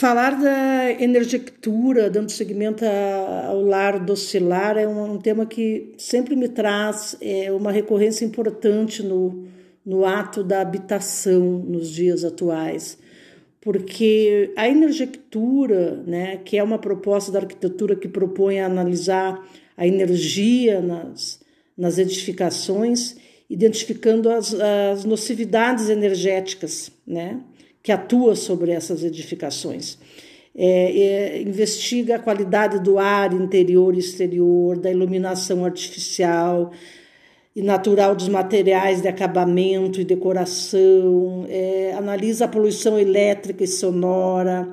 Falar da energectura, dando seguimento ao lar docilar, é um, um, tema que sempre me traz é, uma recorrência importante no, no ato da habitação nos dias atuais. Porque a energectura, né, que é uma proposta da arquitetura que propõe analisar a energia nas, nas edificações, identificando as, as nocividades energéticas, né? Que atua sobre essas edificações. É, é, investiga a qualidade do ar interior e exterior, da iluminação artificial e natural dos materiais de acabamento e decoração, é, analisa a poluição elétrica e sonora,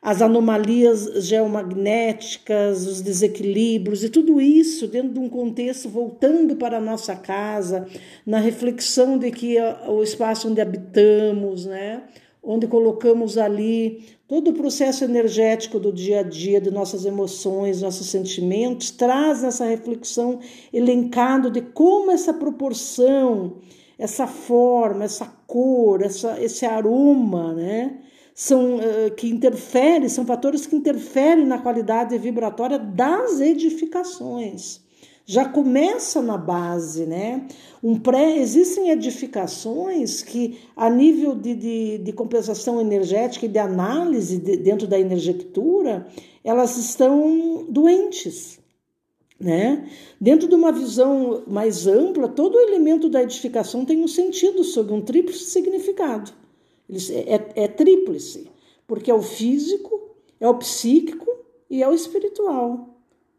as anomalias geomagnéticas, os desequilíbrios e tudo isso dentro de um contexto voltando para a nossa casa, na reflexão de que o espaço onde habitamos, né? Onde colocamos ali todo o processo energético do dia a dia, de nossas emoções, nossos sentimentos, traz essa reflexão elencado de como essa proporção, essa forma, essa cor, essa, esse aroma, né? São, uh, que interferem, são fatores que interferem na qualidade vibratória das edificações já começa na base, né? Um pré, existem edificações que, a nível de, de, de compensação energética e de análise de, dentro da energectura, elas estão doentes. Né? Dentro de uma visão mais ampla, todo elemento da edificação tem um sentido sob um tríplice significado. É, é, é tríplice, porque é o físico, é o psíquico e é o espiritual.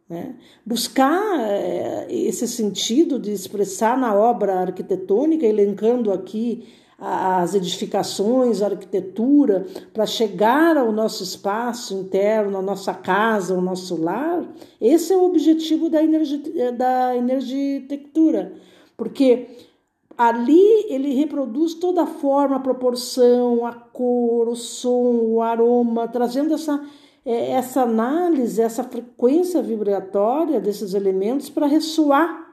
Né? Buscar é, esse sentido de expressar na obra arquitetônica, elencando aqui as edificações, a arquitetura, para chegar ao nosso espaço interno, à nossa casa, ao nosso lar, esse é o objetivo da, energia, da energitectura, porque ali ele reproduz toda a forma, a proporção, a cor, o som, o aroma, trazendo essa essa análise, essa frequência vibratória desses elementos para ressoar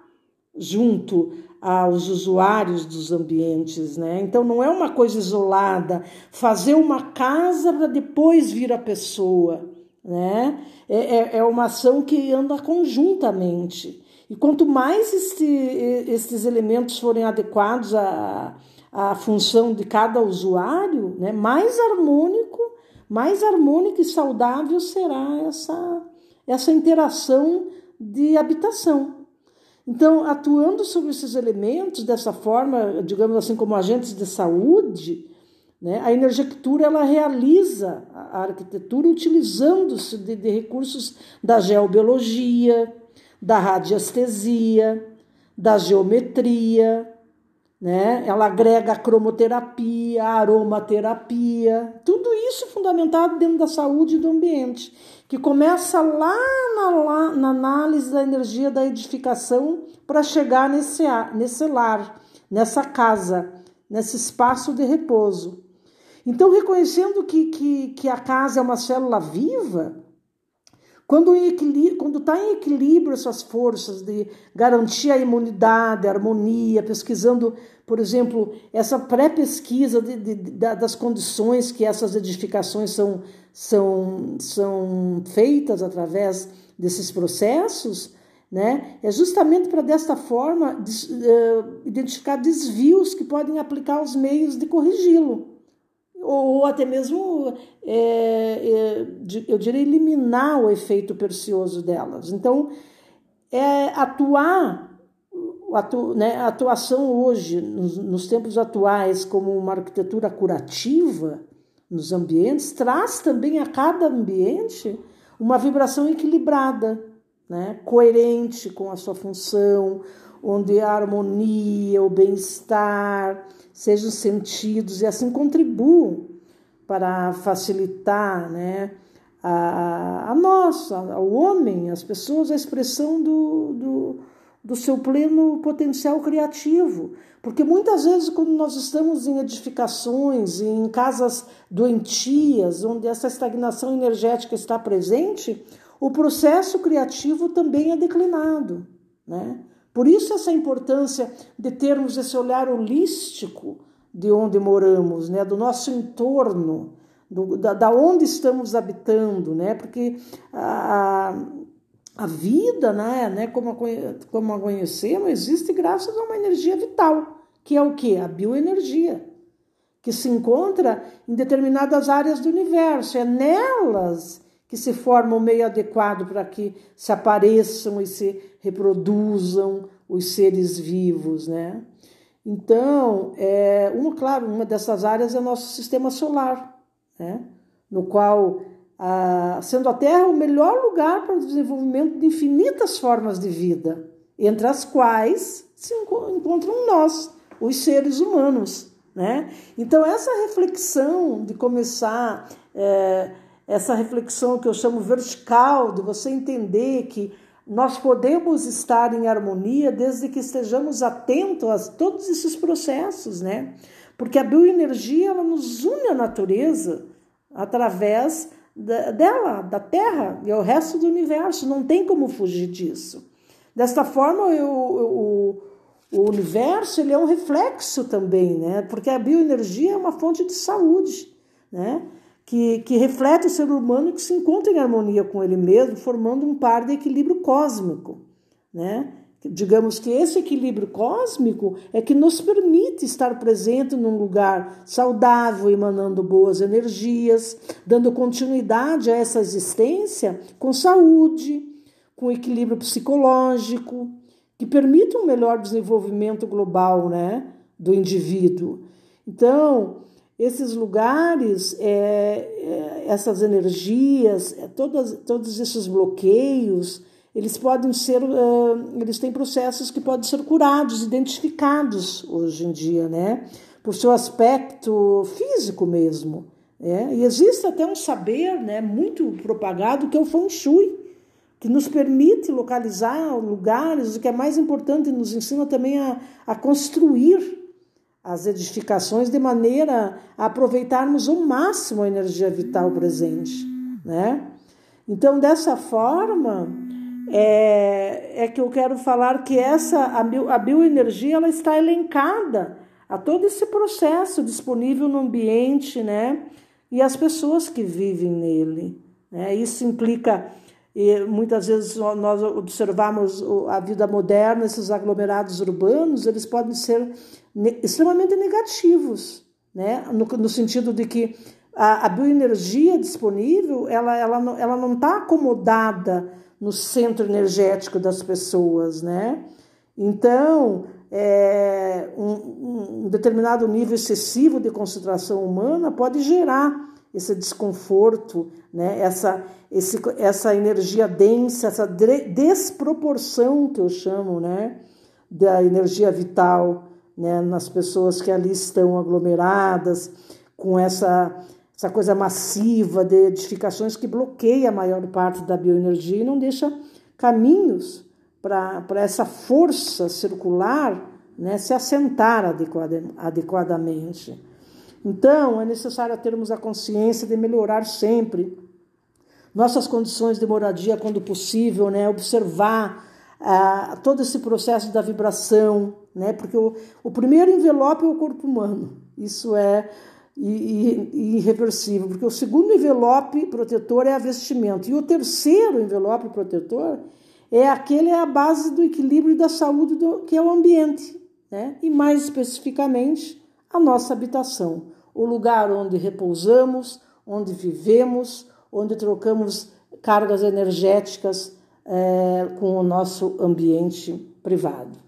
junto aos usuários dos ambientes, né? Então não é uma coisa isolada, fazer uma casa para depois vir a pessoa, né? É, é, é uma ação que anda conjuntamente. E quanto mais este, estes elementos forem adequados à, à função de cada usuário, né, mais harmônico mais harmônica e saudável será essa, essa interação de habitação. Então, atuando sobre esses elementos dessa forma, digamos assim, como agentes de saúde, né, a energectura ela realiza a arquitetura utilizando-se de, de recursos da geobiologia, da radiestesia, da geometria, né? Ela agrega cromoterapia, aromaterapia, tudo isso fundamentado dentro da saúde do ambiente, que começa lá na, lá, na análise da energia da edificação para chegar nesse, nesse lar, nessa casa, nesse espaço de repouso. Então, reconhecendo que, que, que a casa é uma célula viva, quando está em equilíbrio essas forças de garantir a imunidade, a harmonia, pesquisando, por exemplo, essa pré-pesquisa das condições que essas edificações são, são, são feitas através desses processos, né? é justamente para desta forma uh, identificar desvios que podem aplicar os meios de corrigi-lo ou até mesmo, é, é, eu diria, eliminar o efeito percioso delas. Então, é atuar, atu, né, a atuação hoje, nos, nos tempos atuais, como uma arquitetura curativa nos ambientes, traz também a cada ambiente uma vibração equilibrada, né, coerente com a sua função, onde a harmonia, o bem-estar, sejam sentidos e assim contribuam para facilitar né, a, a nós, ao homem, as pessoas, a expressão do, do, do seu pleno potencial criativo. Porque muitas vezes, quando nós estamos em edificações, em casas doentias, onde essa estagnação energética está presente, o processo criativo também é declinado. Né? Por isso, essa importância de termos esse olhar holístico de onde moramos, né, do nosso entorno, do, da, da, onde estamos habitando, né? Porque a, a vida, né, né como, a, como a conhecemos, existe graças a uma energia vital, que é o que? A bioenergia, que se encontra em determinadas áreas do universo. É nelas que se forma o meio adequado para que se apareçam e se reproduzam os seres vivos, né? Então, é, uma, claro, uma dessas áreas é nosso sistema solar, né? no qual, a, sendo a Terra o melhor lugar para o desenvolvimento de infinitas formas de vida, entre as quais se encontram nós, os seres humanos. Né? Então, essa reflexão de começar, é, essa reflexão que eu chamo vertical, de você entender que nós podemos estar em harmonia desde que estejamos atentos a todos esses processos, né? Porque a bioenergia ela nos une à natureza através da, dela, da Terra e ao resto do universo. Não tem como fugir disso. Desta forma, eu, o, o universo ele é um reflexo também, né? Porque a bioenergia é uma fonte de saúde, né? Que, que reflete o ser humano que se encontra em harmonia com ele mesmo, formando um par de equilíbrio cósmico. Né? Digamos que esse equilíbrio cósmico é que nos permite estar presente num lugar saudável, emanando boas energias, dando continuidade a essa existência com saúde, com equilíbrio psicológico, que permita um melhor desenvolvimento global né, do indivíduo. Então, esses lugares, é, é, essas energias, é, todas, todos esses bloqueios, eles podem ser, uh, eles têm processos que podem ser curados, identificados hoje em dia, né? Por seu aspecto físico mesmo. É? E existe até um saber né, muito propagado que é o Feng Shui, que nos permite localizar lugares, o que é mais importante, nos ensina também a, a construir as edificações de maneira a aproveitarmos o máximo a energia vital presente, né? Então, dessa forma, é, é que eu quero falar que essa a, bio, a bioenergia ela está elencada a todo esse processo disponível no ambiente, né? E as pessoas que vivem nele. Né? Isso implica muitas vezes nós observamos a vida moderna, esses aglomerados urbanos, eles podem ser extremamente negativos, né? no, no sentido de que a, a, bioenergia disponível ela, ela, ela não está acomodada no centro energético das pessoas. Né? Então, é, um, um determinado nível excessivo de concentração humana pode gerar esse desconforto, né? essa, esse, essa energia densa, essa desproporção que eu chamo né? da energia vital né? nas pessoas que ali estão aglomeradas, com essa, essa coisa massiva de edificações que bloqueia a maior parte da bioenergia e não deixa caminhos para essa força circular né? se assentar adequadamente. Então, é necessário termos a consciência de melhorar sempre nossas condições de moradia quando possível, né? observar ah, todo esse processo da vibração, né? porque o, o primeiro envelope é o corpo humano, isso é irreversível, porque o segundo envelope protetor é a vestimenta, e o terceiro envelope protetor é aquele é a base do equilíbrio e da saúde, do, que é o ambiente, né? e mais especificamente a nossa habitação o lugar onde repousamos, onde vivemos, onde trocamos cargas energéticas é, com o nosso ambiente privado.